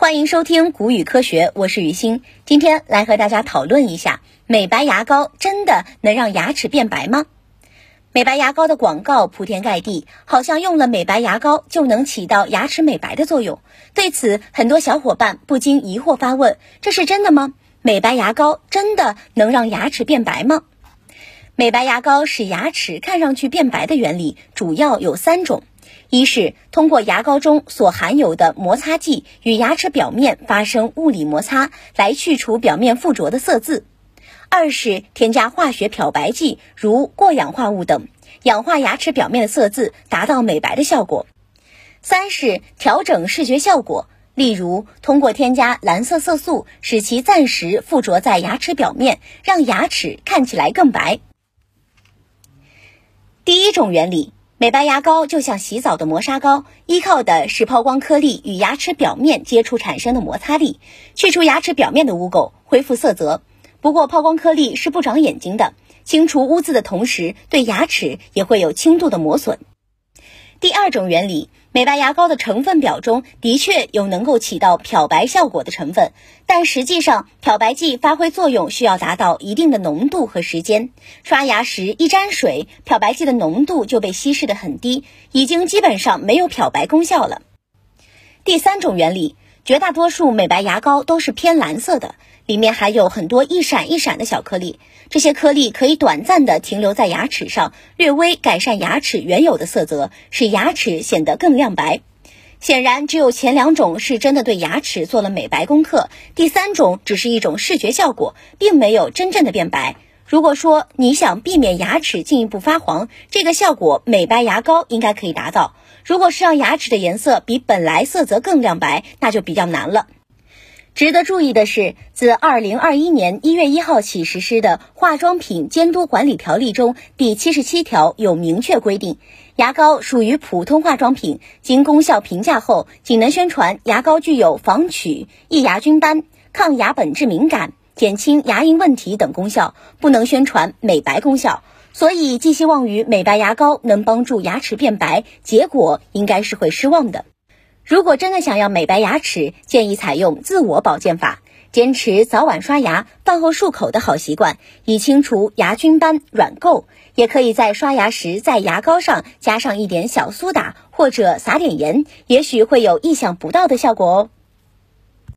欢迎收听古语科学，我是雨欣。今天来和大家讨论一下，美白牙膏真的能让牙齿变白吗？美白牙膏的广告铺天盖地，好像用了美白牙膏就能起到牙齿美白的作用。对此，很多小伙伴不禁疑惑发问：这是真的吗？美白牙膏真的能让牙齿变白吗？美白牙膏使牙齿看上去变白的原理主要有三种。一是通过牙膏中所含有的摩擦剂与牙齿表面发生物理摩擦，来去除表面附着的色渍；二是添加化学漂白剂，如过氧化物等，氧化牙齿表面的色渍，达到美白的效果；三是调整视觉效果，例如通过添加蓝色色素，使其暂时附着在牙齿表面，让牙齿看起来更白。第一种原理。美白牙膏就像洗澡的磨砂膏，依靠的是抛光颗粒与牙齿表面接触产生的摩擦力，去除牙齿表面的污垢，恢复色泽。不过，抛光颗粒是不长眼睛的，清除污渍的同时，对牙齿也会有轻度的磨损。第二种原理，美白牙膏的成分表中的确有能够起到漂白效果的成分，但实际上漂白剂发挥作用需要达到一定的浓度和时间。刷牙时一沾水，漂白剂的浓度就被稀释的很低，已经基本上没有漂白功效了。第三种原理。绝大多数美白牙膏都是偏蓝色的，里面还有很多一闪一闪的小颗粒。这些颗粒可以短暂的停留在牙齿上，略微改善牙齿原有的色泽，使牙齿显得更亮白。显然，只有前两种是真的对牙齿做了美白功课，第三种只是一种视觉效果，并没有真正的变白。如果说你想避免牙齿进一步发黄，这个效果美白牙膏应该可以达到。如果是让牙齿的颜色比本来色泽更亮白，那就比较难了。值得注意的是，自二零二一年一月一号起实施的《化妆品监督管理条例》中第七十七条有明确规定，牙膏属于普通化妆品，经功效评价后，仅能宣传牙膏具有防龋、抑牙菌斑、抗牙本质敏感。减轻牙龈问题等功效，不能宣传美白功效，所以寄希望于美白牙膏能帮助牙齿变白，结果应该是会失望的。如果真的想要美白牙齿，建议采用自我保健法，坚持早晚刷牙、饭后漱口的好习惯，以清除牙菌斑、软垢。也可以在刷牙时在牙膏上加上一点小苏打，或者撒点盐，也许会有意想不到的效果哦。